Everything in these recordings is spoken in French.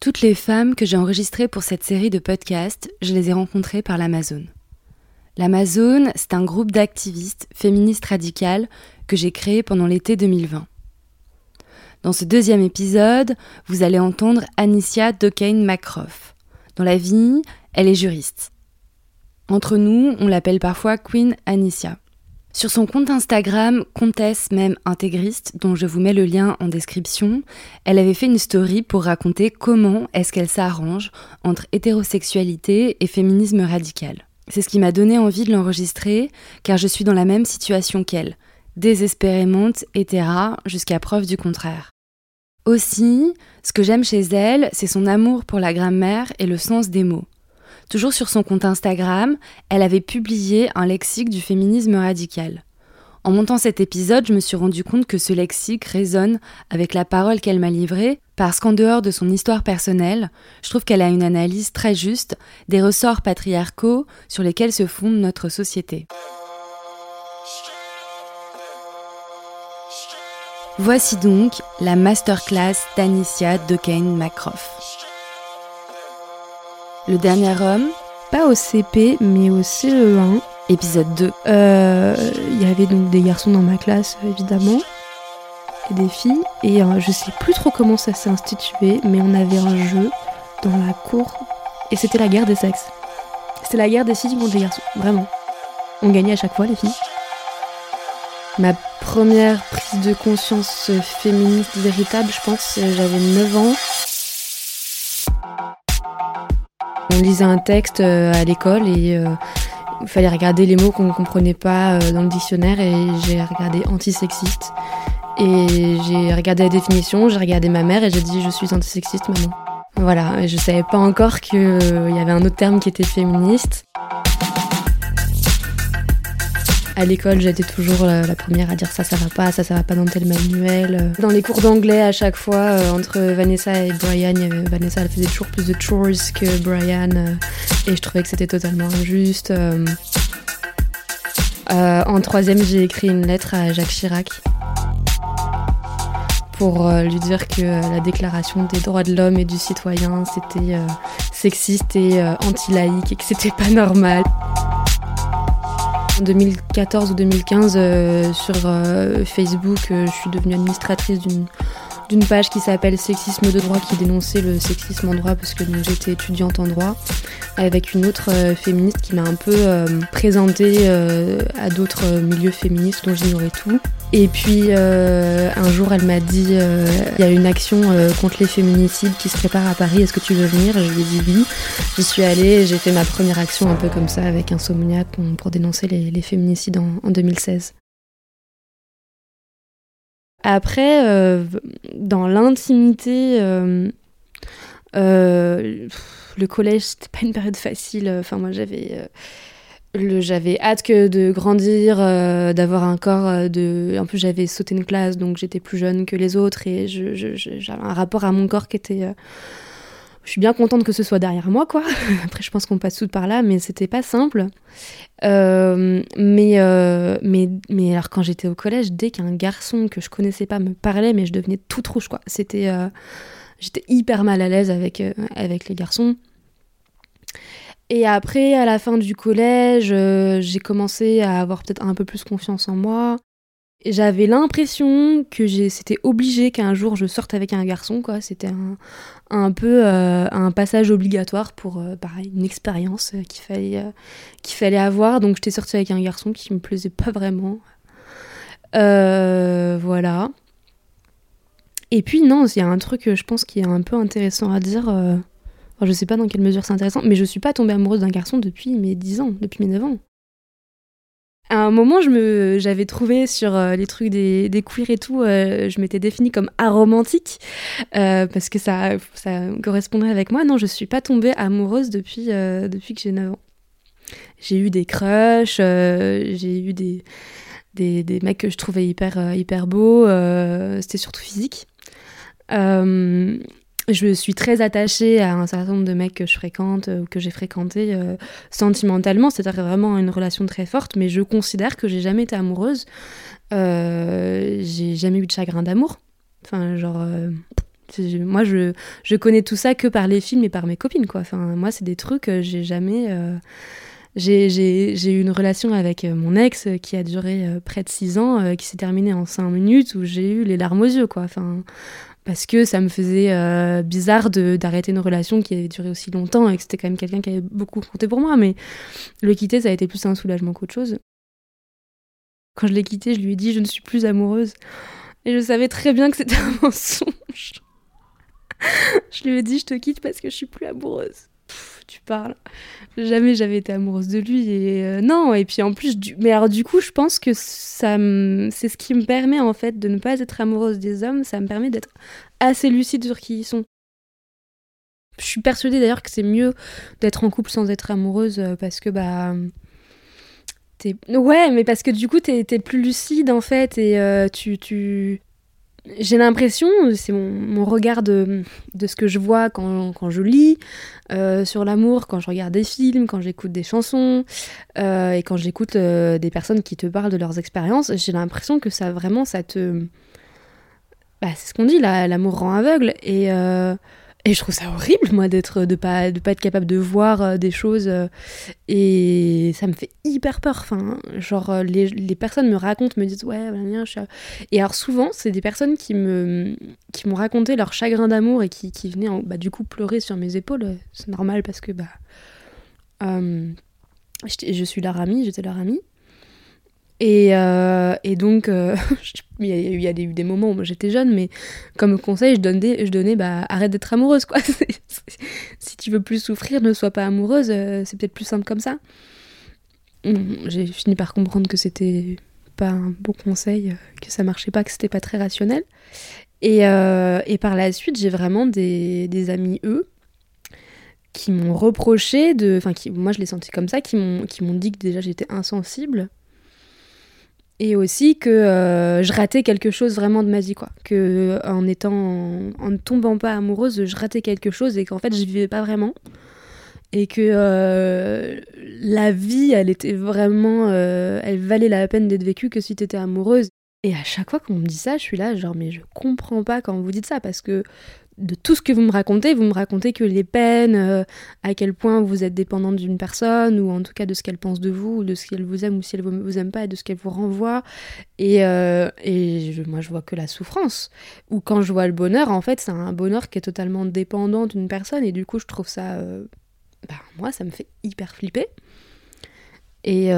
Toutes les femmes que j'ai enregistrées pour cette série de podcasts, je les ai rencontrées par l'Amazon. L'Amazon, c'est un groupe d'activistes féministes radicales que j'ai créé pendant l'été 2020. Dans ce deuxième épisode, vous allez entendre Anicia Dokane Macroff. Dans la vie, elle est juriste. Entre nous, on l'appelle parfois Queen Anicia. Sur son compte Instagram, Comtesse même intégriste, dont je vous mets le lien en description, elle avait fait une story pour raconter comment est-ce qu'elle s'arrange entre hétérosexualité et féminisme radical. C'est ce qui m'a donné envie de l'enregistrer, car je suis dans la même situation qu'elle, désespérément hétéra jusqu'à preuve du contraire. Aussi, ce que j'aime chez elle, c'est son amour pour la grammaire et le sens des mots. Toujours sur son compte Instagram, elle avait publié un lexique du féminisme radical. En montant cet épisode, je me suis rendu compte que ce lexique résonne avec la parole qu'elle m'a livrée, parce qu'en dehors de son histoire personnelle, je trouve qu'elle a une analyse très juste des ressorts patriarcaux sur lesquels se fonde notre société. Voici donc la masterclass d'Anicia Dekane Macroff. Le dernier homme, pas au CP, mais au CE1. Épisode 2. Euh, il y avait donc des garçons dans ma classe, évidemment, et des filles. Et euh, je sais plus trop comment ça s'est institué, mais on avait un jeu dans la cour. Et c'était la guerre des sexes. C'était la guerre des filles contre les garçons, vraiment. On gagnait à chaque fois, les filles. Ma première prise de conscience féministe véritable, je pense, j'avais 9 ans. On lisait un texte euh, à l'école et euh, il fallait regarder les mots qu'on ne comprenait pas euh, dans le dictionnaire et j'ai regardé antisexiste. Et j'ai regardé la définition, j'ai regardé ma mère et j'ai dit je suis antisexiste maman. Voilà, je savais pas encore qu'il y avait un autre terme qui était féministe. À l'école, j'étais toujours la, première à dire ça, ça va pas, ça, ça va pas dans tel manuel. Dans les cours d'anglais, à chaque fois, euh, entre Vanessa et Brian, Vanessa, elle faisait toujours plus de chores que Brian, euh, et je trouvais que c'était totalement injuste. Euh, en troisième, j'ai écrit une lettre à Jacques Chirac pour lui dire que la déclaration des droits de l'homme et du citoyen, c'était sexiste et anti-laïque et que c'était pas normal. En 2014 ou 2015, euh, sur euh, Facebook, euh, je suis devenue administratrice d'une d'une page qui s'appelle Sexisme de droit qui dénonçait le sexisme en droit parce que j'étais étudiante en droit avec une autre féministe qui m'a un peu présentée à d'autres milieux féministes dont j'ignorais tout. Et puis un jour elle m'a dit il y a une action contre les féminicides qui se prépare à Paris, est-ce que tu veux venir? Je lui ai dit oui. J'y suis allée j'ai fait ma première action un peu comme ça avec Insomnia pour dénoncer les, féminicides en, 2016. Après, euh, dans l'intimité, euh, euh, le collège, c'était pas une période facile. Enfin, moi, j'avais j'avais hâte que de grandir, d'avoir un corps de. En plus, j'avais sauté une classe, donc j'étais plus jeune que les autres et j'avais un rapport à mon corps qui était je suis bien contente que ce soit derrière moi, quoi. Après, je pense qu'on passe tout par là, mais c'était pas simple. Euh, mais, euh, mais, mais alors, quand j'étais au collège, dès qu'un garçon que je connaissais pas me parlait, mais je devenais toute rouge, quoi. C'était. Euh, j'étais hyper mal à l'aise avec, avec les garçons. Et après, à la fin du collège, j'ai commencé à avoir peut-être un peu plus confiance en moi. J'avais l'impression que c'était obligé qu'un jour je sorte avec un garçon, quoi. C'était un, peu euh, un passage obligatoire pour, euh, pareil, une expérience euh, qu'il fallait, qu'il fallait avoir. Donc j'étais sortie avec un garçon qui me plaisait pas vraiment. voilà. Et puis non, il y a un truc, je pense, qui est un peu intéressant à dire. Enfin, je sais pas dans quelle mesure c'est intéressant, mais je suis pas tombée amoureuse d'un garçon depuis mes 10 ans, depuis mes 9 ans. À un moment, j'avais trouvé sur euh, les trucs des, des queers et tout, euh, je m'étais définie comme aromantique euh, parce que ça, ça correspondrait avec moi. Non, je suis pas tombée amoureuse depuis, depuis que j'ai 9 ans. J'ai eu des crushs, j'ai eu des, des, des, mecs que je trouvais hyper, hyper beaux, c'était surtout physique je suis très attachée à un certain nombre de mecs que je fréquente ou que j'ai fréquenté euh, sentimentalement, c'est-à-dire vraiment une relation très forte, mais je considère que j'ai jamais été amoureuse. Euh, j'ai jamais eu de chagrin d'amour. Enfin, genre, euh, Moi, je, je connais tout ça que par les films et par mes copines, quoi. Enfin, moi, c'est des trucs, j'ai jamais. J'ai eu une relation avec mon ex qui a duré près de six ans, qui s'est terminée en cinq minutes, où j'ai eu les larmes aux yeux, quoi. Enfin, parce que ça me faisait euh, bizarre d'arrêter une relation qui avait duré aussi longtemps et que c'était quand même quelqu'un qui avait beaucoup compté pour moi. Mais le quitter, ça a été plus un soulagement qu'autre chose. Quand je l'ai quitté, je lui ai dit je ne suis plus amoureuse. Et je savais très bien que c'était un mensonge. je lui ai dit je te quitte parce que je suis plus amoureuse tu parles. Jamais j'avais été amoureuse de lui et euh, non et puis en plus mais alors du coup je pense que ça c'est ce qui me permet en fait de ne pas être amoureuse des hommes, ça me permet d'être assez lucide sur qui ils sont. Je suis persuadée d'ailleurs que c'est mieux d'être en couple sans être amoureuse euh, parce que bah ouais mais parce que du coup t'es es plus lucide en fait et euh, tu j'ai l'impression, c'est mon, regard de, ce que je vois quand, je lis euh, sur l'amour, quand je regarde des films, quand j'écoute des chansons euh, et quand j'écoute euh, des personnes qui te parlent de leurs expériences, j'ai l'impression que ça vraiment, ça te... Bah, c'est ce qu'on dit, l'amour rend aveugle. Et, et je trouve ça horrible, moi, d'être, de pas, de pas être capable de voir euh, des choses. Euh, et ça me fait hyper peur. Enfin, genre, euh, les, les, personnes me racontent, me disent, ouais, bien, je Et alors, souvent, c'est des personnes qui, me, qui m'ont raconté leur chagrin d'amour et qui, qui venaient, bah, du coup, pleurer sur mes épaules. C'est normal parce que, bah. je suis leur amie, j'étais leur amie. Et, euh, et donc, euh, il y, a, eu des moments où j'étais jeune, mais comme conseil, je donnais, je donnais bah, arrête d'être amoureuse, quoi. si tu veux plus souffrir, ne sois pas amoureuse, euh, c'est peut-être plus simple comme ça. J'ai fini par comprendre que c'était pas un bon conseil, que ça marchait pas, que c'était pas très rationnel. Et, et par la suite, j'ai vraiment des, des amis, eux, qui m'ont reproché de. Enfin, moi je l'ai senti comme ça, qui m'ont dit que déjà j'étais insensible et aussi que euh, je ratais quelque chose vraiment de ma vie quoi. Que en étant en, ne tombant pas amoureuse je ratais quelque chose et qu'en fait je vivais pas vraiment. Et que euh, la vie elle était vraiment euh, elle valait la peine d'être vécue que si tu étais amoureuse. Et à chaque fois qu'on me dit ça je suis là genre mais je comprends pas quand vous dites ça parce que de tout ce que vous me racontez, vous me racontez que les peines, euh, à quel point vous êtes dépendante d'une personne, ou en tout cas de ce qu'elle pense de vous, ou de ce qu'elle vous aime ou si elle vous, aime pas, et de ce qu'elle vous renvoie. Et, euh, et moi, je vois que la souffrance. Ou quand je vois le bonheur, en fait, c'est un bonheur qui est totalement dépendant d'une personne, et du coup, je trouve ça. Euh, bah, moi, ça me fait hyper flipper. Et,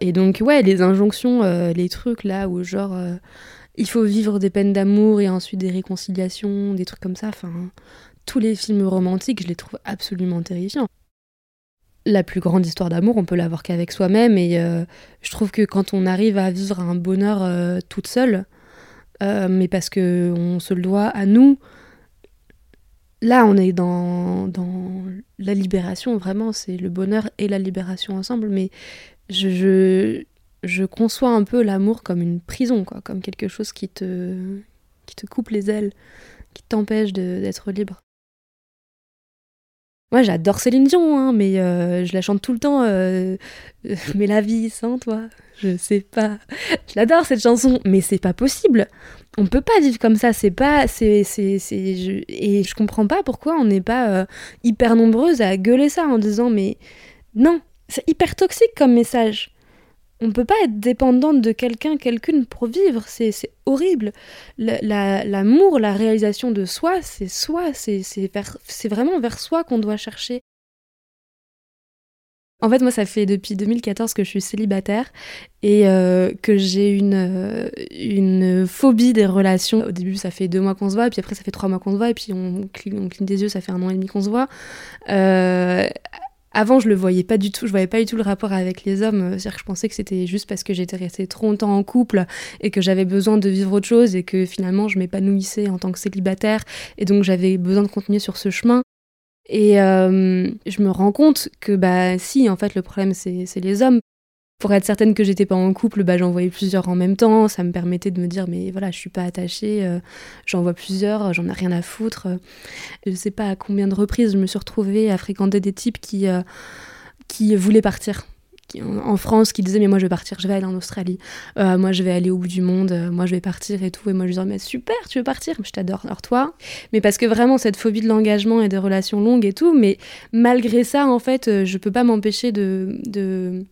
et donc, ouais, les injonctions, les trucs là où genre il faut vivre des peines d'amour et ensuite des réconciliations, des trucs comme ça. Enfin, tous les films romantiques, je les trouve absolument terrifiants. La plus grande histoire d'amour, on peut l'avoir qu'avec soi-même et euh, je trouve que quand on arrive à vivre un bonheur euh, toute seule, euh, mais parce que on se le doit à nous, là on est dans, la libération, vraiment, c'est le bonheur et la libération ensemble, mais je conçois un peu l'amour comme une prison, quoi, comme quelque chose qui te, qui te coupe les ailes, qui t'empêche d'être libre. Moi, j'adore Céline Dion, hein, mais euh, je la chante tout le temps. Euh, mais la vie sans toi, je sais pas. Je l'adore cette chanson, mais c'est pas possible. On peut pas vivre comme ça. C'est pas, c'est, c'est, je, et je comprends pas pourquoi on n'est pas euh, hyper nombreuses à gueuler ça en disant mais non, c'est hyper toxique comme message on peut pas être dépendante de quelqu'un, quelqu'une pour vivre. C'est horrible. L'amour, la, réalisation de soi, c'est soi. C'est vraiment vers soi qu'on doit chercher. En fait, moi, ça fait depuis 2014 que je suis célibataire et euh, que j'ai une, euh, une phobie des relations. Au début, ça fait deux mois qu'on se voit, puis après, ça fait trois mois qu'on se voit, et puis on cligne des yeux, ça fait un an et demi qu'on se voit. Euh, avant, je le voyais pas du tout, je voyais pas du tout le rapport avec les hommes. C'est-à-dire que je pensais que c'était juste parce que j'étais restée trop longtemps en couple et que j'avais besoin de vivre autre chose et que finalement je m'épanouissais en tant que célibataire et donc j'avais besoin de continuer sur ce chemin. Et euh, je me rends compte que bah si, en fait, le problème c'est les hommes. Pour être certaine que j'étais pas en couple, bah, j'en voyais plusieurs en même temps. Ça me permettait de me dire, mais voilà, je suis pas attachée, euh, j'en vois plusieurs, j'en ai rien à foutre. Je sais pas à combien de reprises je me suis retrouvée à fréquenter des types qui, euh, qui voulaient partir. en France qui disaient mais moi je vais partir, je vais aller en Australie, euh, moi je vais aller au bout du monde, euh, moi je vais partir et tout. Et moi je disais mais super, tu veux partir, je t'adore, alors toi? Mais parce que vraiment cette phobie de l'engagement et des relations longues et tout, mais malgré ça en fait je peux pas m'empêcher de, de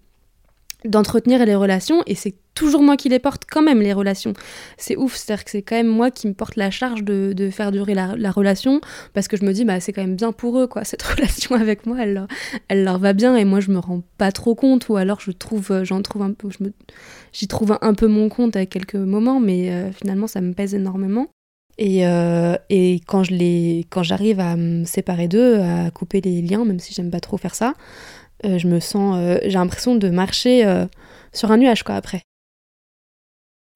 d'entretenir les relations et c'est toujours moi qui les porte quand même les relations. C'est ouf, c'est-à-dire que c'est quand même moi qui me porte la charge de, de faire durer la, la, relation parce que je me dis bah c'est quand même bien pour eux quoi cette relation avec moi elle leur, elle leur va bien et moi je me rends pas trop compte ou alors je trouve j'en trouve un peu j'y trouve un, peu mon compte à quelques moments mais euh, finalement ça me pèse énormément. Et, euh, et quand je les quand j'arrive à me séparer d'eux, à couper les liens, même si j'aime pas trop faire ça, euh, je me sens, euh, j'ai l'impression de marcher euh, sur un nuage quoi après.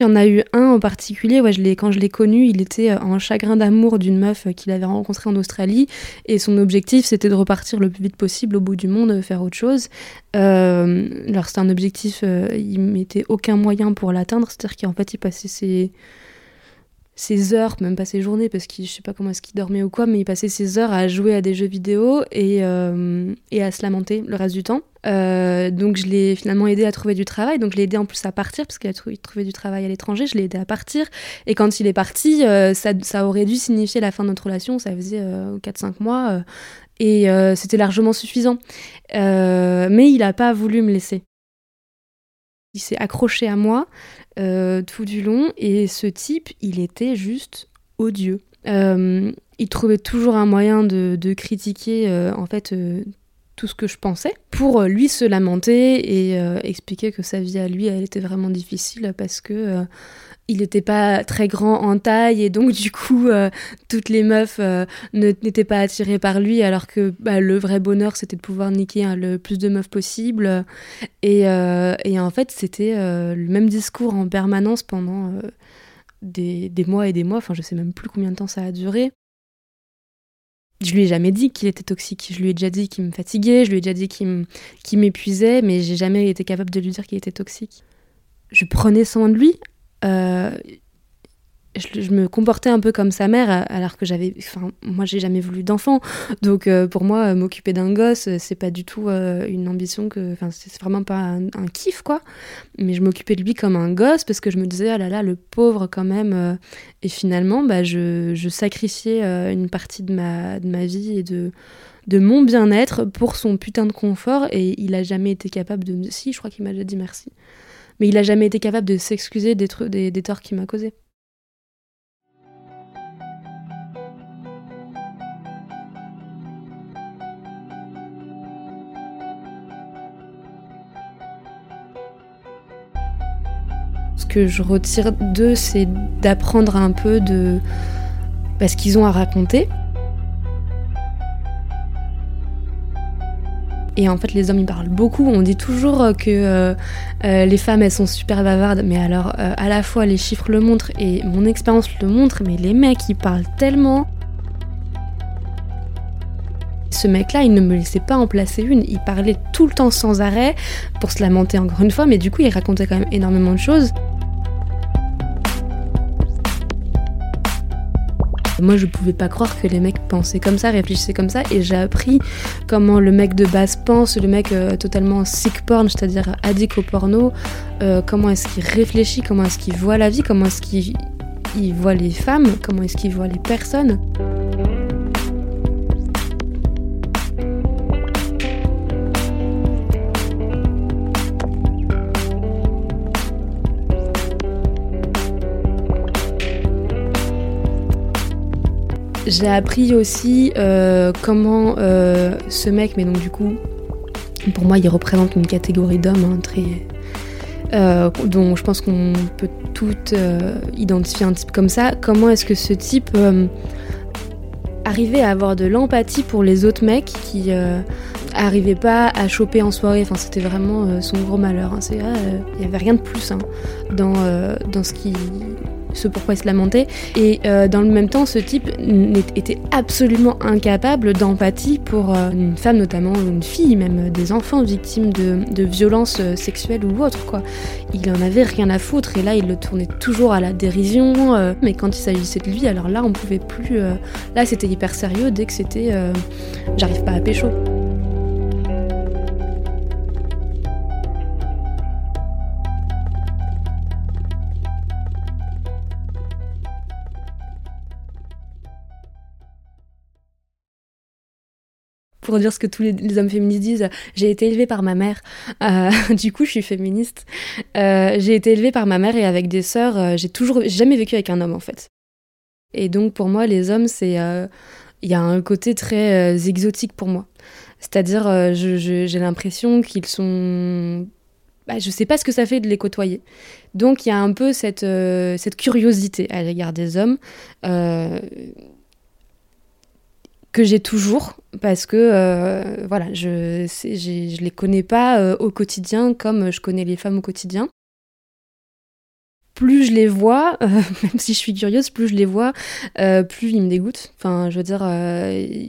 Il y en a eu un en particulier, je quand je l'ai connu, il était en chagrin d'amour d'une meuf qu'il avait rencontrée en Australie et son objectif c'était de repartir le plus vite possible au bout du monde, faire autre chose. alors c'était un objectif, il mettait aucun moyen pour l'atteindre, c'est-à-dire qu'en fait il passait ses, ses heures, même pas ses journées, parce que je sais pas comment est-ce qu'il dormait ou quoi, mais il passait ses heures à jouer à des jeux vidéo et, euh, et à se lamenter le reste du temps. Euh, donc je l'ai finalement aidé à trouver du travail, donc je l'ai aidé en plus à partir, parce qu'il a trouvé du travail à l'étranger, je l'ai aidé à partir. Et quand il est parti, euh, ça, ça, aurait dû signifier la fin de notre relation, ça faisait 4-5 mois, et c'était largement suffisant. mais il a pas voulu me laisser. Il s'est accroché à moi euh, tout du long et ce type, il était juste odieux. Euh, il trouvait toujours un moyen de, critiquer euh, en fait tout ce que je pensais pour lui se lamenter et expliquer que sa vie à lui elle était vraiment difficile parce que il n'était pas très grand en taille et donc du coup euh, toutes les meufs euh, n'étaient pas attirées par lui alors que bah, le vrai bonheur c'était de pouvoir niquer hein, le plus de meufs possible. Et, euh, et en fait c'était le même discours en permanence pendant des, des, mois et des mois enfin je sais même plus combien de temps ça a duré je lui ai jamais dit qu'il était toxique. Je lui ai déjà dit qu'il me fatiguait, je lui ai déjà dit qu'il m'épuisait, mais j'ai jamais été capable de lui dire qu'il était toxique. Je prenais soin de lui euh, je, me comportais un peu comme sa mère, alors que j'avais. Enfin, moi, j'ai jamais voulu d'enfant. Donc, euh, pour moi, m'occuper d'un gosse, c'est pas du tout euh, une ambition que. Enfin, c'est vraiment pas un, kiff, quoi. Mais je m'occupais de lui comme un gosse parce que je me disais, ah là là, le pauvre, quand même. et finalement, bah, je, je sacrifiais une partie de ma, de ma vie et de de mon bien-être pour son putain de confort et il a jamais été capable de. Si, je crois qu'il m'a déjà dit merci mais il a jamais été capable de s'excuser des, des, des torts qu'il m'a causés. Que je retire d'eux, c'est d'apprendre un peu de bah, ce qu'ils ont à raconter, Et en fait, les hommes, ils parlent beaucoup. On dit toujours euh, que euh, euh, les femmes, elles sont super bavardes. Mais alors, à la fois, les chiffres le montrent et mon expérience le montre. Mais les mecs, ils parlent tellement. Ce mec-là, il ne me laissait pas en placer une. Il parlait tout le temps sans arrêt pour se lamenter encore une fois. Mais du coup, il racontait quand même énormément de choses. Moi, je pouvais pas croire que les mecs pensaient comme ça, réfléchissaient comme ça, et j'ai appris comment le mec de base pense, le mec euh, totalement sick porn, c'est-à-dire addict au porno, euh, comment est-ce qu'il réfléchit, comment est-ce qu'il voit la vie, comment est-ce qu'il voit les femmes, comment est-ce qu'il voit les personnes. J'ai appris aussi euh, comment euh, ce mec, mais donc du coup, pour moi, il représente une catégorie d'hommes hein, très. Euh, dont je pense qu'on peut toutes identifier un type comme ça. Comment est-ce que ce type arrivait à avoir de l'empathie pour les autres mecs qui arrivaient pas à choper en soirée? Enfin, c'était vraiment son gros malheur. Hein. Il n'y avait rien de plus hein, dans, dans ce qui ce pourquoi il se lamentait. Et euh, dans le même temps, ce type était absolument incapable d'empathie pour euh, une femme, notamment une fille, même des enfants victimes de, violences euh, sexuelles ou autres. Quoi. Il en avait rien à foutre et là, il le tournait toujours à la dérision. mais quand il s'agissait de lui, alors là, on pouvait plus. là, c'était hyper sérieux dès que c'était j'arrive pas à pécho. Pour dire ce que tous les, hommes féministes disent. J'ai été élevée par ma mère. du coup, je suis féministe. j'ai été élevée par ma mère et avec des sœurs. j'ai toujours jamais vécu avec un homme en fait. Et donc pour moi, les hommes, c'est il y a un côté très exotique pour moi. C'est-à-dire, j'ai l'impression qu'ils sont bah, je sais pas ce que ça fait de les côtoyer. Donc il y a un peu cette, euh, cette curiosité à l'égard des hommes euh, que j'ai toujours parce que euh, voilà, je je les connais pas au quotidien comme je connais les femmes au quotidien. Plus je les vois, même si je suis curieuse, plus je les vois, plus ils me dégoûtent. Enfin, je veux dire,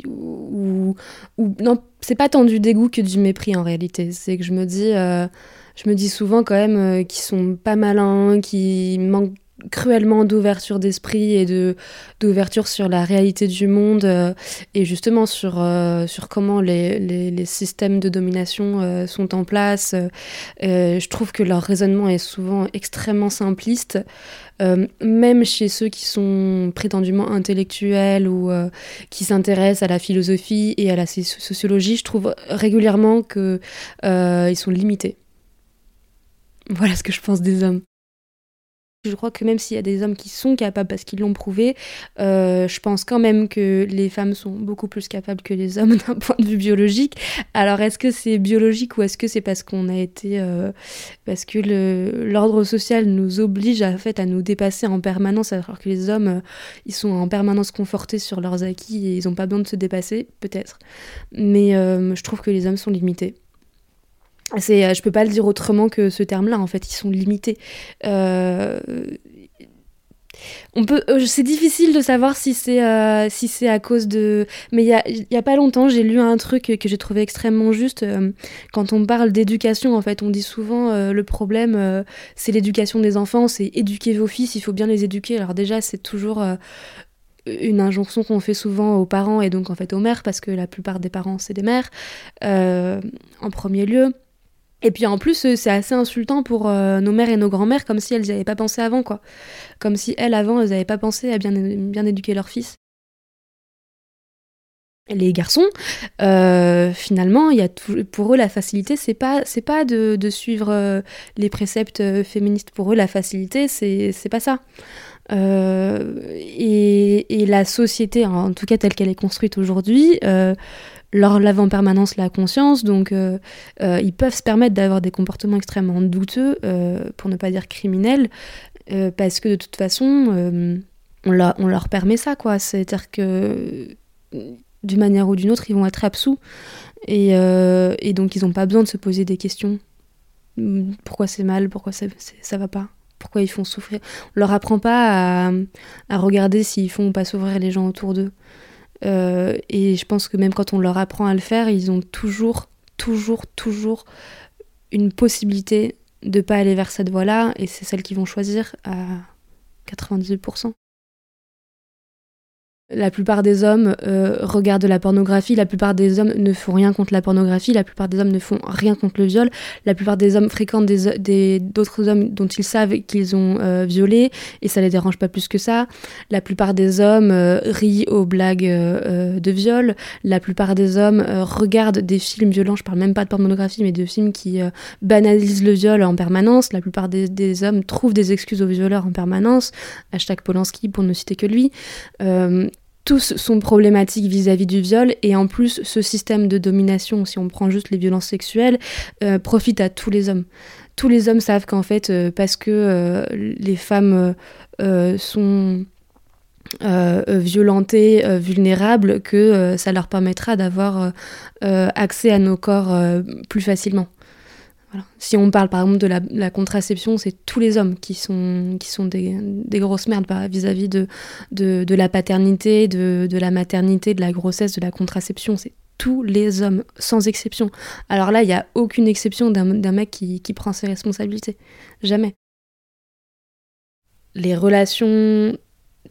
ou, ou non, c'est pas tant du dégoût que du mépris en réalité. C'est que je me dis je me dis souvent quand même euh, qu'ils sont pas malins, qu'ils manquent cruellement d'ouverture d'esprit et de d'ouverture sur la réalité du monde euh, et justement sur euh, sur comment les, les, systèmes de domination sont en place. Je trouve que leur raisonnement est souvent extrêmement simpliste même chez ceux qui sont prétendument intellectuels ou qui s'intéressent à la philosophie et à la sociologie. Je trouve régulièrement que ils sont limités. Voilà ce que je pense des hommes. Je crois que même s'il y a des hommes qui sont capables parce qu'ils l'ont prouvé, euh, je pense quand même que les femmes sont beaucoup plus capables que les hommes d'un point de vue biologique. Alors est-ce que c'est biologique ou est-ce que c'est parce qu'on a été, euh, parce que l'ordre social nous oblige à, fait, à nous dépasser en permanence, alors que les hommes, euh, ils sont en permanence confortés sur leurs acquis et ils n'ont pas besoin de se dépasser, peut-être. Mais je trouve que les hommes sont limités. C'est, euh, je peux pas le dire autrement que ce terme-là. En fait, ils sont limités. Euh, on peut, euh, c'est difficile de savoir si c'est si c'est à cause de. Mais il y a, a, pas longtemps, j'ai lu un truc que j'ai trouvé extrêmement juste. quand on parle d'éducation, en fait, on dit souvent le problème, c'est l'éducation des enfants, c'est éduquer vos fils, il faut bien les éduquer. Alors déjà, c'est toujours une injonction qu'on fait souvent aux parents et donc en fait aux mères, parce que la plupart des parents, c'est des mères, en premier lieu. Et puis en plus, euh, c'est assez insultant pour euh, nos mères et nos grands-mères, comme si elles n'y avaient pas pensé avant, quoi. Comme si elles, avant, elles n'avaient pas pensé à bien, bien éduquer leurs fils. Les garçons, euh, finalement, y a pour eux, la facilité, c'est pas, c'est pas de, suivre les préceptes féministes. Pour eux, la facilité, c'est, c'est pas ça. Et, la société, en tout cas telle qu'elle est construite aujourd'hui, leur lave en permanence la conscience, donc euh, euh, ils peuvent se permettre d'avoir des comportements extrêmement douteux, euh, pour ne pas dire criminels, parce que de toute façon, on, leur permet ça, quoi. C'est-à-dire que d'une manière ou d'une autre, ils vont être absous, et, et donc ils n'ont pas besoin de se poser des questions. Pourquoi c'est mal? Pourquoi ça, ça va pas? Pourquoi ils font souffrir? On leur apprend pas à, à regarder s'ils font ou pas souffrir les gens autour d'eux. Euh, et je pense que même quand on leur apprend à le faire, ils ont toujours, toujours, toujours une possibilité de pas aller vers cette voie-là, et c'est celle qu'ils vont choisir à 98%. La plupart des hommes euh, regardent la pornographie, la plupart des hommes ne font rien contre la pornographie, la plupart des hommes ne font rien contre le viol, la plupart des hommes fréquentent des, d'autres hommes dont ils savent qu'ils ont euh, violé et ça les dérange pas plus que ça. La plupart des hommes euh, rient aux blagues de viol, la plupart des hommes regardent des films violents, je parle même pas de pornographie, mais de films qui banalisent le viol en permanence. La plupart des, des, hommes trouvent des excuses aux violeurs en permanence. Hashtag Polanski pour ne citer que lui tous sont problématiques vis-à-vis du viol et en plus ce système de domination, si on prend juste les violences sexuelles, euh, profite à tous les hommes. Tous les hommes savent qu'en fait, euh, parce que euh, les femmes sont violentées, vulnérables, que ça leur permettra d'avoir accès à nos corps plus facilement. Si on parle par exemple de la, contraception, c'est tous les hommes qui sont, des, grosses merdes vis-à-vis de, la paternité, de, la maternité, de la grossesse, de la contraception. C'est tous les hommes, sans exception. Alors là, il n'y a aucune exception d'un mec qui, prend ses responsabilités. Jamais. Les relations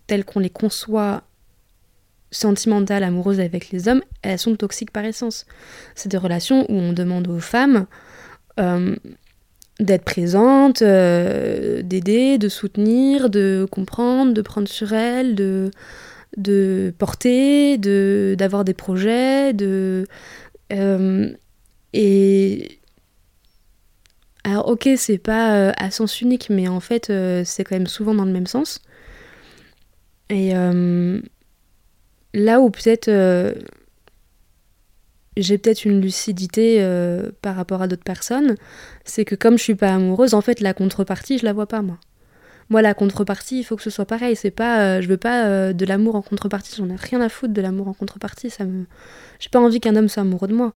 telles qu'on les conçoit sentimentales, amoureuses avec les hommes, elles sont toxiques par essence. C'est des relations où on demande aux femmes d'être présente, euh, d'aider, de soutenir, de comprendre, de prendre sur elle, de, de porter, de d'avoir des projets, de et alors ok c'est pas à sens unique mais en fait c'est quand même souvent dans le même sens. Et là où peut-être j'ai peut-être une lucidité euh, par rapport à d'autres personnes, c'est que comme je suis pas amoureuse, en fait la contrepartie je la vois pas moi. Moi la contrepartie il faut que ce soit pareil, c'est pas, euh, je veux pas euh, de l'amour en contrepartie, j'en ai rien à foutre de l'amour en contrepartie, ça me, j'ai pas envie qu'un homme soit amoureux de moi.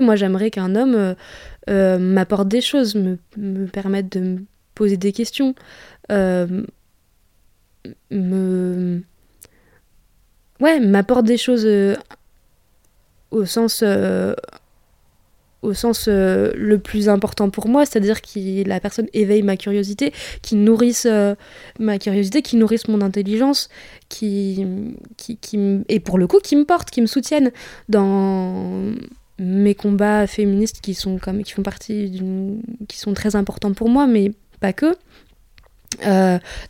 Moi j'aimerais qu'un homme m'apporte des choses, me, me, permette de me poser des questions, me, ouais m'apporte des choses au sens, euh, au sens euh, le plus important pour moi, c'est-à-dire que la personne éveille ma curiosité, qui nourrisse euh, ma curiosité, qui nourrisse mon intelligence, qui, qui, qui, et pour le coup qui me porte, qui me soutienne dans mes combats féministes qui sont comme qui font partie d'une qui sont très importants pour moi mais pas que.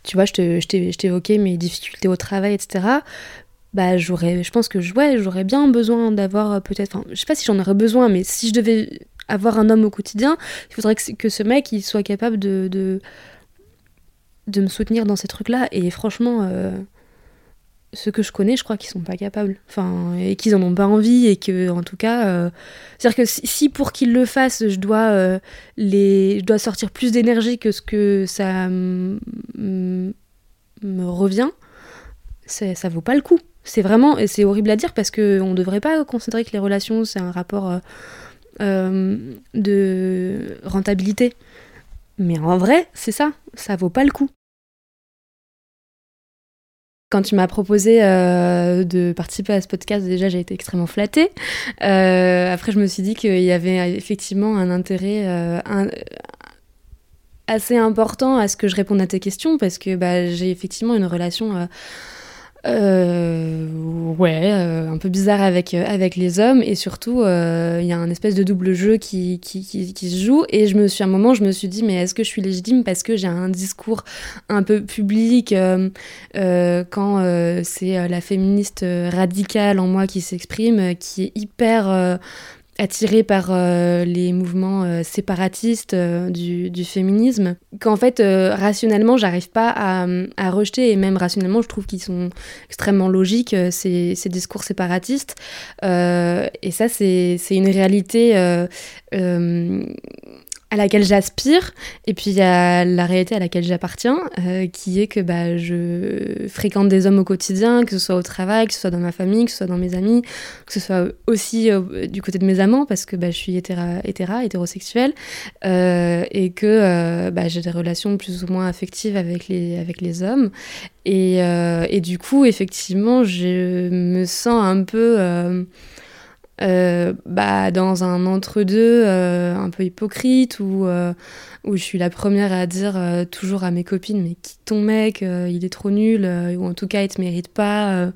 Tu vois je t'ai évoqué mes difficultés au travail etc bah j'aurais je pense que ouais, j'aurais bien besoin d'avoir euh, peut-être enfin je sais pas si j'en aurais besoin mais si je devais avoir un homme au quotidien il faudrait que, ce mec il soit capable de, de, de me soutenir dans ces trucs là et franchement euh, ceux que je connais je crois qu'ils sont pas capables. Enfin et qu'ils en ont pas envie et que en tout cas euh, c'est à dire que si, pour qu'ils le fassent je dois les je dois sortir plus d'énergie que ce que ça me revient ça vaut pas le coup c'est vraiment, et c'est horrible à dire parce qu'on ne devrait pas considérer que les relations, c'est un rapport euh, euh, de rentabilité. Mais en vrai, c'est ça, ça vaut pas le coup. Quand tu m'as proposé euh, de participer à ce podcast, déjà j'ai été extrêmement flattée. après, je me suis dit qu'il y avait effectivement un intérêt assez important à ce que je réponde à tes questions parce que bah, j'ai effectivement une relation euh, ouais, euh, un peu bizarre avec, euh, avec les hommes. Et surtout, euh, il y a un espèce de double jeu qui, qui, qui, qui, se joue. Et je me suis, à un moment, je me suis dit, mais est-ce que je suis légitime parce que j'ai un discours un peu public quand c'est la féministe radicale en moi qui s'exprime, qui est hyper attirée par euh, les mouvements euh, séparatistes euh, du, féminisme, qu'en fait, rationnellement, j'arrive pas à, à, rejeter, et même rationnellement, je trouve qu'ils sont extrêmement logiques, ces, ces discours séparatistes. et ça, c'est une réalité à laquelle j'aspire, et puis il y a la réalité à laquelle j'appartiens, euh, qui est que bah, je fréquente des hommes au quotidien, que ce soit au travail, que ce soit dans ma famille, que ce soit dans mes amis, que ce soit aussi euh, du côté de mes amants, parce que bah, je suis hétéra, hétéra hétérosexuelle, euh, et que bah, j'ai des relations plus ou moins affectives avec les, avec les hommes. Et, et du coup, effectivement, je me sens un peu euh, bah, dans un entre-deux euh, un peu hypocrite où, euh, où je suis la première à dire toujours à mes copines mais qui ton mec, il est trop nul, ou en tout cas il te mérite pas,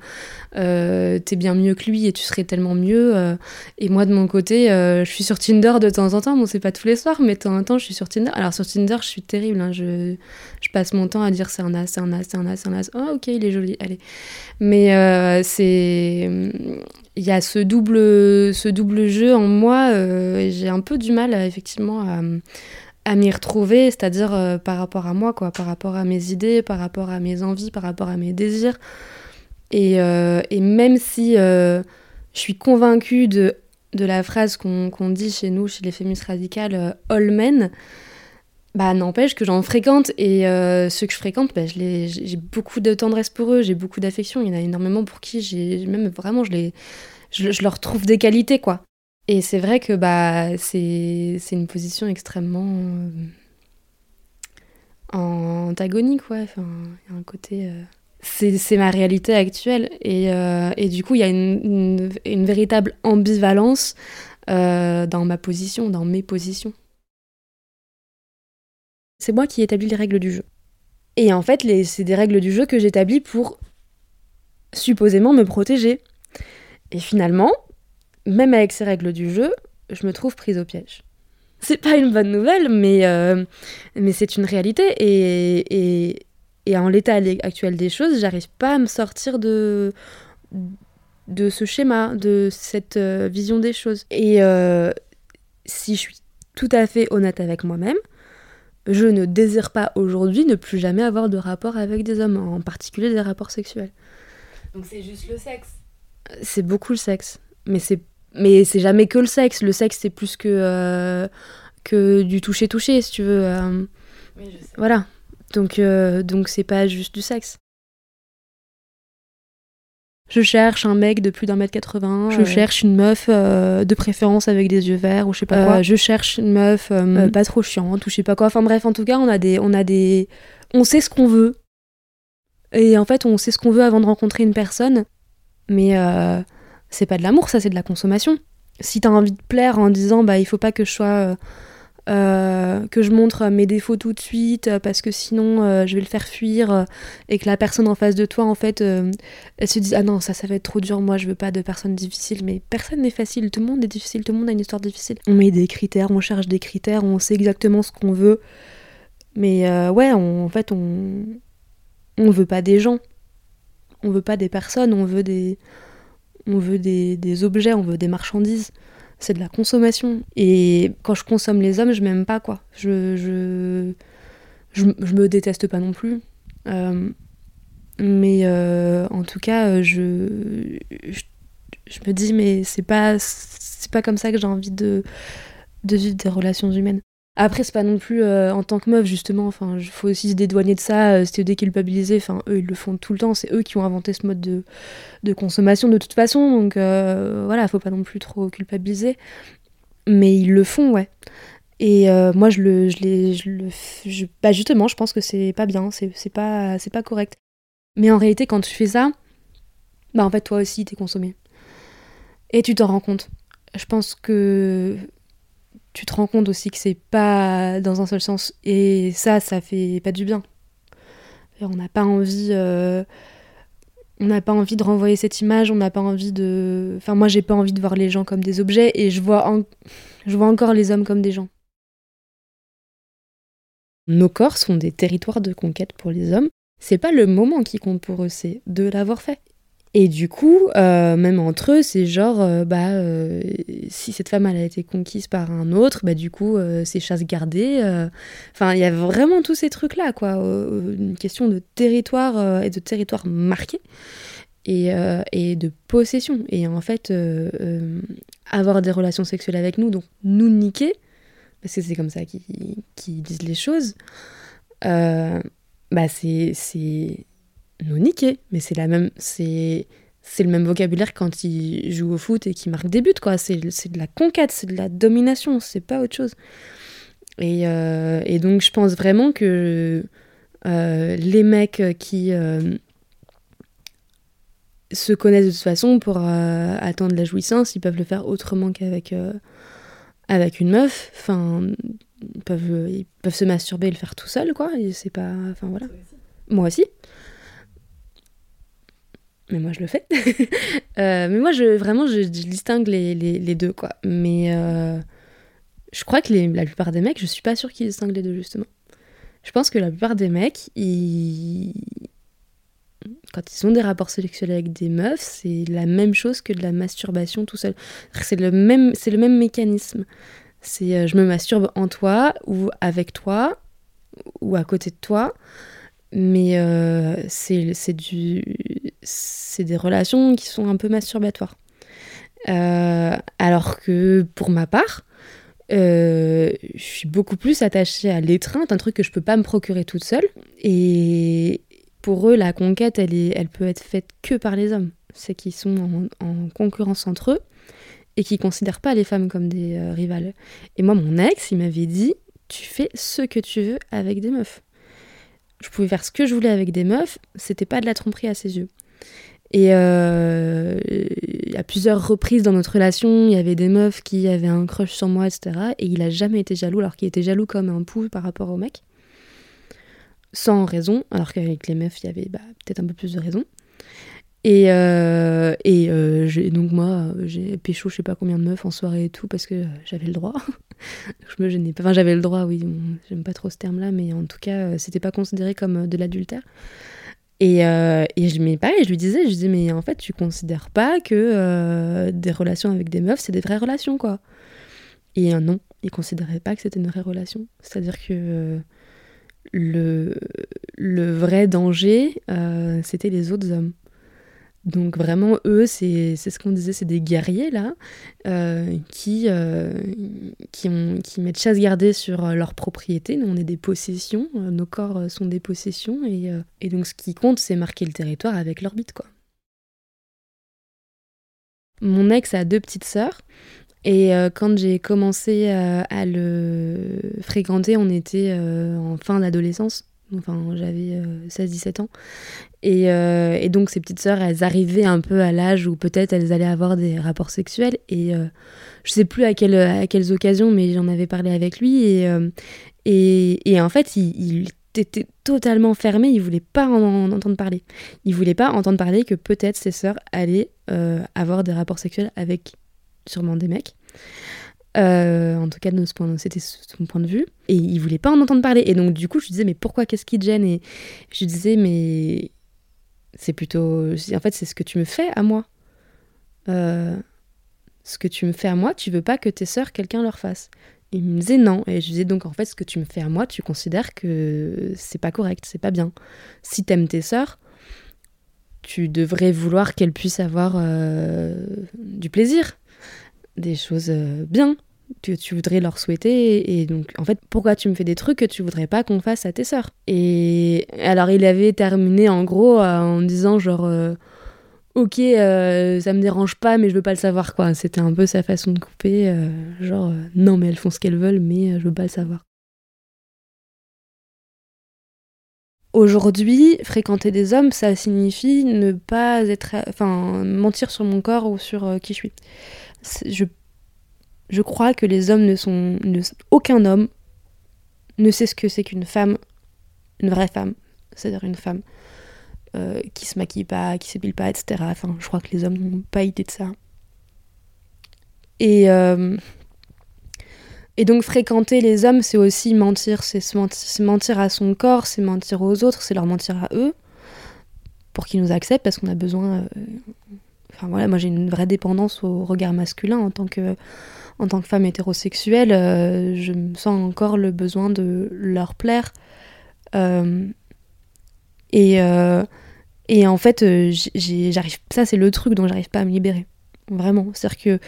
t'es bien mieux que lui et tu serais tellement mieux. et moi de mon côté, je suis sur Tinder de temps en temps, bon c'est pas tous les soirs, mais de temps en temps je suis sur Tinder. Alors sur Tinder je suis terrible, hein, je, je passe mon temps à dire c'est un as, c'est un as, c'est un as, c'est un as. Oh ok il est joli, allez. Mais c'est il y a ce double, ce double jeu en moi. Euh, j'ai un peu du mal, effectivement, à, à m'y retrouver, c'est-à-dire euh, par rapport à moi, quoi, par rapport à mes idées, par rapport à mes envies, par rapport à mes désirs. Et, euh, et même si je suis convaincue de, de la phrase qu'on dit chez nous, chez les féministes radicales, all men, bah n'empêche que j'en fréquente et ceux que je fréquente, bah, j'ai beaucoup de tendresse pour eux, j'ai beaucoup d'affection. Il y en a énormément pour qui j'ai même vraiment je les je, leur trouve des qualités, quoi. Et c'est vrai que bah, c'est une position extrêmement euh, antagonique, ouais. Enfin, il y a un côté. Euh, c'est ma réalité actuelle. Et, euh, et du coup, il y a une, une, véritable ambivalence dans ma position, dans mes positions. C'est moi qui établis les règles du jeu. Et en fait, c'est des règles du jeu que j'établis pour supposément me protéger. Et finalement, même avec ces règles du jeu, je me trouve prise au piège. C'est pas une bonne nouvelle, mais, euh, mais c'est une réalité. Et, en l'état actuel des choses, j'arrive pas à me sortir de, de ce schéma, de cette euh, vision des choses. Et euh, si je suis tout à fait honnête avec moi-même, je ne désire pas aujourd'hui ne plus jamais avoir de rapport avec des hommes, en particulier des rapports sexuels. Donc c'est juste le sexe C'est beaucoup le sexe. Mais c'est mais c'est jamais que le sexe. Le sexe, c'est plus que, euh, que du toucher-toucher, si tu veux. oui, je sais. Voilà. Donc, donc c'est pas juste du sexe. Je cherche un mec de plus d'un mètre 80. Je cherche une meuf euh, de préférence avec des yeux verts ou je sais pas quoi. Euh, je cherche une meuf euh, pas trop chiante ou je sais pas quoi. Enfin bref, en tout cas, on a des, on a des, on sait ce qu'on veut. Et en fait, on sait ce qu'on veut avant de rencontrer une personne. Mais c'est pas de l'amour, ça, c'est de la consommation. Si t'as envie de plaire en disant, bah, il faut pas que je sois euh, que je montre mes défauts tout de suite euh, parce que sinon euh, je vais le faire fuir et que la personne en face de toi en fait elle se dit ah non ça ça va être trop dur moi je veux pas de personnes difficiles. Mais personne n'est facile tout le monde est difficile tout le monde a une histoire difficile. On met des critères on cherche des critères on sait exactement ce qu'on veut. Mais ouais en fait on on veut pas des gens. On veut pas des personnes on veut des on veut des, des objets on veut des marchandises c'est de la consommation. Et quand je consomme les hommes, je m'aime pas, quoi. Je, je, je, me déteste pas non plus. Euh, mais euh, en tout cas, je, je, me dis, mais c'est pas, pas comme ça que j'ai envie de, de vivre des relations humaines. Après, c'est pas non plus euh, en tant que meuf, justement. Enfin, il faut aussi se dédouaner de ça, euh, se déculpabiliser. Enfin, eux, ils le font tout le temps. C'est eux qui ont inventé ce mode de, de consommation de toute façon. Donc, euh, voilà, faut pas non plus trop culpabiliser. Mais ils le font, ouais. Et euh, moi, je le, je les, bah justement, je pense que c'est pas bien, c'est pas, pas correct. Mais en réalité, quand tu fais ça, bah en fait, toi aussi, t'es consommé. Et tu t'en rends compte. Je pense que tu te rends compte aussi que c'est pas dans un seul sens. Et ça, ça fait pas du bien. On n'a pas envie. Euh, on n'a pas envie de renvoyer cette image, on n'a pas envie de. Enfin, moi, j'ai pas envie de voir les gens comme des objets et je vois, je vois encore les hommes comme des gens. Nos corps sont des territoires de conquête pour les hommes. C'est pas le moment qui compte pour eux, c'est de l'avoir fait. Et du coup, euh, même entre eux, c'est genre, euh, bah, euh, si cette femme a été conquise par un autre, bah du coup, c'est chasse gardée. Enfin, il y a vraiment tous ces trucs-là, quoi. une question de territoire et de territoire marqué et, et, de possession. Et en fait, avoir des relations sexuelles avec nous, donc nous niquer, parce que c'est comme ça qu'ils disent les choses, bah c'est nous niquer. Mais c'est la même, c'est, c'est le même vocabulaire quand il joue au foot et qu'il marque des buts, quoi. C'est, de la conquête, c'est de la domination, c'est pas autre chose. Et, euh, et donc je pense vraiment que euh, les mecs qui euh, se connaissent de toute façon pour attendre la jouissance, ils peuvent le faire autrement qu'avec avec une meuf. Enfin, ils peuvent, ils peuvent se masturber et le faire tout seul, quoi. C'est pas, enfin voilà. Moi aussi mais moi je le fais. Euh, mais moi, je, vraiment, je, distingue les, les, deux, quoi. Mais euh, je crois que la plupart des mecs, je suis pas sûre qu'ils distinguent les deux, justement. Je pense que la plupart des mecs, ils... quand ils ont des rapports sexuels avec des meufs, c'est la même chose que de la masturbation tout seul. C'est le même, c'est le même mécanisme. C'est euh, je me masturbe en toi ou avec toi ou à côté de toi mais c'est du c'est des relations qui sont un peu masturbatoires. Euh, alors que pour ma part euh, je suis beaucoup plus attachée à l'étreinte un truc que je peux pas me procurer toute seule. Et pour eux la conquête elle est elle peut être faite que par les hommes. C'est qu'ils sont en, en, concurrence entre eux et qui considèrent pas les femmes comme des rivales. Et moi mon ex il m'avait dit tu fais ce que tu veux avec des meufs. Je pouvais faire ce que je voulais avec des meufs, c'était pas de la tromperie à ses yeux. Et euh, à plusieurs reprises dans notre relation, il y avait des meufs qui avaient un crush sur moi, etc. Et il a jamais été jaloux, alors qu'il était jaloux comme un pou par rapport au mec. Sans raison, alors qu'avec les meufs, il y avait bah, peut-être un peu plus de raison. Et, et donc moi, j'ai pécho je sais pas combien de meufs en soirée et tout parce que j'avais le droit. je me gênais pas. Enfin, j'avais le droit, oui. J'aime pas trop ce terme-là, mais en tout cas, c'était pas considéré comme de l'adultère. Et, euh, et je, je lui disais, je disais, mais en fait, tu considères pas que euh, des relations avec des meufs, c'est des vraies relations, quoi. Et euh, non, il considérait pas que c'était une vraie relation. C'est-à-dire que le, le vrai danger, c'était les autres hommes. Donc vraiment, eux, c'est ce qu'on disait, c'est des guerriers, là, euh, qui, euh, qui, mettent chasse gardée sur euh, leur propriété. Nous, on est des possessions, nos corps sont des possessions, et, et donc ce qui compte, c'est marquer le territoire avec l'orbite, quoi. Mon ex a deux petites sœurs, et quand j'ai commencé à le fréquenter, on était en fin d'adolescence. Enfin, j'avais 16-17 ans. Euh, et, donc ces petites sœurs, elles arrivaient un peu à l'âge où peut-être elles allaient avoir des rapports sexuels. Et euh, je sais plus à, à quelles occasions, mais j'en avais parlé avec lui. Et, euh, et, en fait, il, était totalement fermé, il voulait pas en, entendre parler. Il voulait pas entendre parler que peut-être ses sœurs allaient avoir des rapports sexuels avec sûrement des mecs. En tout cas, c'était son point de vue. Et il voulait pas en entendre parler. Et donc, du coup, je lui disais, mais pourquoi Qu'est-ce qui te gêne? Et je lui disais, mais c'est plutôt. En fait, c'est ce que tu me fais à moi. Euh, ce que tu me fais à moi, tu veux pas que tes sœurs, quelqu'un leur fasse. Il me disait non. Et je disais donc, en fait, ce que tu me fais à moi, tu considères que c'est pas correct, c'est pas bien. Si t'aimes tes sœurs, tu devrais vouloir qu'elles puissent avoir euh, du plaisir, des choses euh, bien que tu voudrais leur souhaiter. Et donc, en fait, pourquoi tu me fais des trucs que tu voudrais pas qu'on fasse à tes sœurs? Et alors, il avait terminé en gros euh, en disant genre. Euh, ok, ça me dérange pas, mais je veux pas le savoir, quoi. C'était un peu sa façon de couper. genre, non, mais elles font ce qu'elles veulent, mais je veux pas le savoir. Aujourd'hui, fréquenter des hommes, ça signifie ne pas être. Enfin, mentir sur mon corps ou sur qui je suis. Je crois que les hommes ne sont. aucun homme ne sait ce que c'est qu'une femme, une vraie femme, c'est-à-dire une femme euh, qui se maquille pas, qui s'épile pas, etc. Je crois que les hommes n'ont pas idée de ça. Et, euh, donc fréquenter les hommes, c'est aussi mentir, c'est mentir, à son corps, c'est mentir aux autres, c'est leur mentir à eux, pour qu'ils nous acceptent, parce qu'on a besoin... Euh, enfin voilà, moi j'ai une vraie dépendance au regard masculin en tant que en tant que femme hétérosexuelle, euh, je me sens encore le besoin de leur plaire. Euh, et, euh, et en fait, j'arrive, ça c'est le truc dont j'arrive pas à me libérer. Vraiment. C'est-à-dire que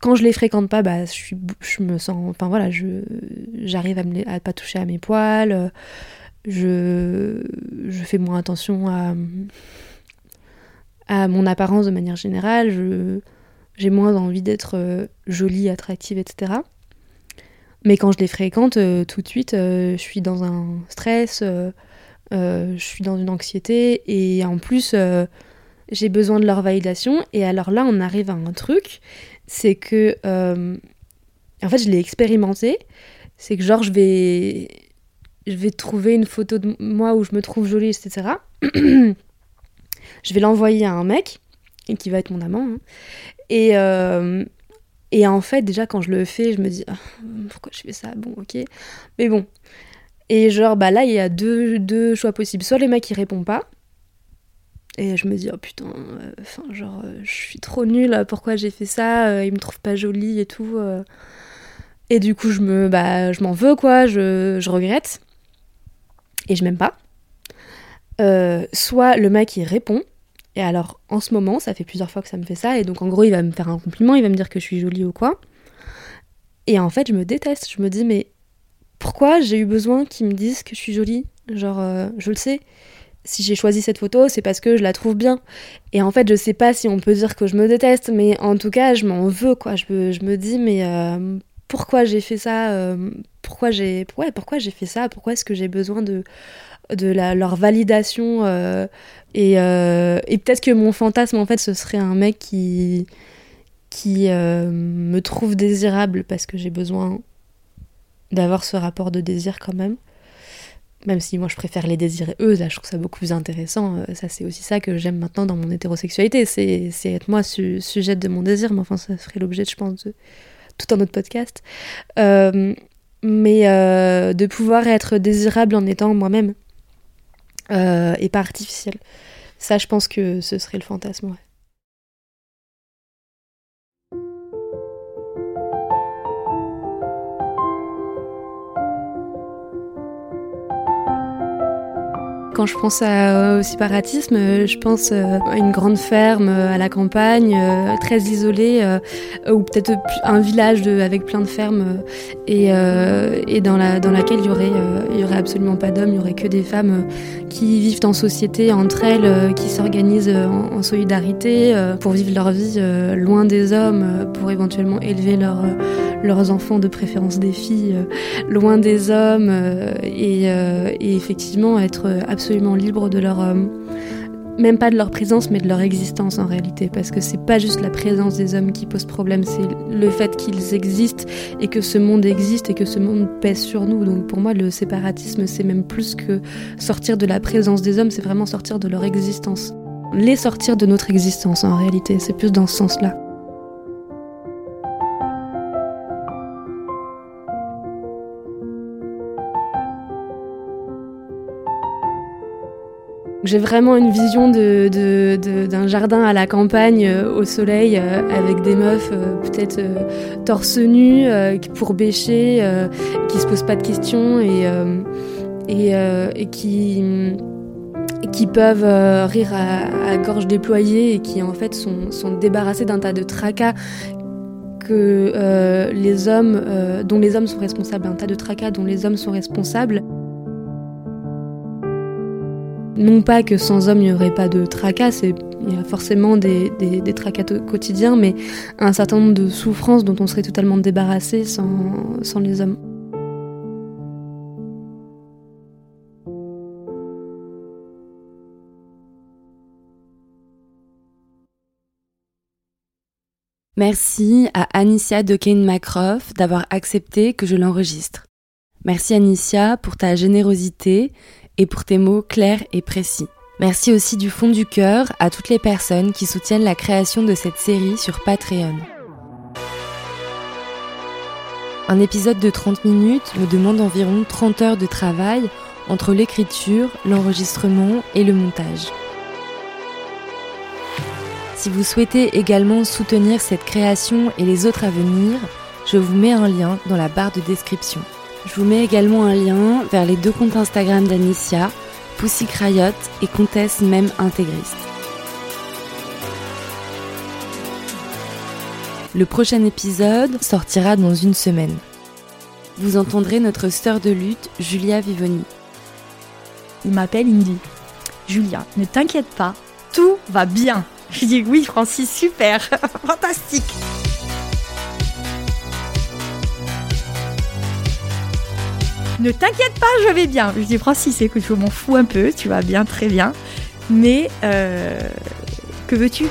quand je les fréquente pas, bah, je, je me sens. Enfin voilà, je, j'arrive à, à pas toucher à mes poils. Je, je fais moins attention à, à mon apparence de manière générale. Je, j'ai moins envie d'être euh, jolie, attractive, etc. Mais quand je les fréquente, euh, tout de suite, euh, je suis dans un stress, je suis dans une anxiété, et en plus, j'ai besoin de leur validation. Et alors là, on arrive à un truc, c'est que, en fait, je l'ai expérimenté, c'est que genre, je vais, je vais trouver une photo de moi où je me trouve jolie, etc. je vais l'envoyer à un mec, qui va être mon amant, hein. Et, euh, et en fait, déjà, quand je le fais, je me dis, ah, pourquoi je fais ça? Bon, ok. Mais bon. Et genre, bah là, il y a deux, deux choix possibles. Soit les mecs, qui répondent pas. Et je me dis, oh putain, euh, enfin, genre, euh, je suis trop nulle, pourquoi j'ai fait ça? Ils me trouvent pas jolie et tout. Et du coup, je me, bah, je m'en veux, quoi, je, je regrette. Et je m'aime pas. soit le mec, il répond. Et alors, en ce moment, ça fait plusieurs fois que ça me fait ça, et donc en gros, il va me faire un compliment, il va me dire que je suis jolie ou quoi. Et en fait, je me déteste. Je me dis, mais pourquoi j'ai eu besoin qu'ils me disent que je suis jolie? Genre, euh, je le sais. Si j'ai choisi cette photo, c'est parce que je la trouve bien. Et en fait, je sais pas si on peut dire que je me déteste, mais en tout cas, je m'en veux, quoi. Je me, je me dis, mais euh, pourquoi j'ai fait ça? Euh, Pourquoi j'ai ouais, pourquoi j'ai fait ça? Pourquoi est-ce que j'ai besoin de de la, leur validation euh, et, euh, et peut-être que mon fantasme en fait ce serait un mec qui qui euh, me trouve désirable parce que j'ai besoin d'avoir ce rapport de désir quand même même si moi je préfère les désirer eux, là je trouve ça beaucoup plus intéressant. Ça c'est aussi ça que j'aime maintenant dans mon hétérosexualité, c'est être moi su, sujette de mon désir, mais enfin ça ferait l'objet, je pense, de tout un autre podcast. Mais de pouvoir être désirable en étant moi-même et pas artificiel. Ça je pense que ce serait le fantasme. Quand je pense au séparatisme, je pense euh, à une grande ferme euh, à la campagne, euh, très isolée, ou peut-être un village avec plein de fermes, et, dans, la, dans laquelle il y aurait, aurait absolument pas d'hommes, il y aurait que des femmes qui vivent en société entre elles, qui s'organisent en, solidarité pour vivre leur vie loin des hommes, pour éventuellement élever leurs enfants, de préférence des filles, loin des hommes, et, et effectivement être absolument libres de leur. Euh, même pas de leur présence, mais de leur existence en réalité. Parce que c'est pas juste la présence des hommes qui pose problème, c'est le fait qu'ils existent et que ce monde existe et que ce monde pèse sur nous. Donc pour moi, le séparatisme, c'est même plus que sortir de la présence des hommes, c'est vraiment sortir de leur existence. Les sortir de notre existence en réalité, c'est plus dans ce sens-là. J'ai vraiment une vision d'un jardin à la campagne, euh, au soleil, euh, avec des meufs euh, peut-être torse nu, pour bêcher, qui se posent pas de questions et, qui, peuvent rire à, gorge déployée et qui en fait sont, sont débarrassés d'un tas de tracas que les hommes, dont les hommes sont responsables, un tas de tracas dont les hommes sont responsables. Non pas que sans hommes il n'y aurait pas de tracas, il y a forcément des, des, tracas quotidiens, mais un certain nombre de souffrances dont on serait totalement débarrassé sans, les hommes. Merci à Anicia Kane macroff d'avoir accepté que je l'enregistre. Merci Anicia pour ta générosité et pour tes mots clairs et précis. Merci aussi du fond du cœur à toutes les personnes qui soutiennent la création de cette série sur Patreon. Un épisode de 30 minutes me demande environ 30 heures de travail entre l'écriture, l'enregistrement et le montage. Si vous souhaitez également soutenir cette création et les autres à venir, je vous mets un lien dans la barre de description. Je vous mets également un lien vers les deux comptes Instagram d'Anicia, Pussy Crayotte et Comtesse même intégriste. Le prochain épisode sortira dans une semaine. Vous entendrez notre sœur de lutte, Julia Vivoni. Il m'appelle, il me dit Julia, ne t'inquiète pas, tout va bien. Je dis oui, Francis, super, fantastique. Ne t'inquiète pas, je vais bien. Je dis Francis, écoute, je m'en fous un peu, tu vas bien, très bien. Mais euh, que veux-tu?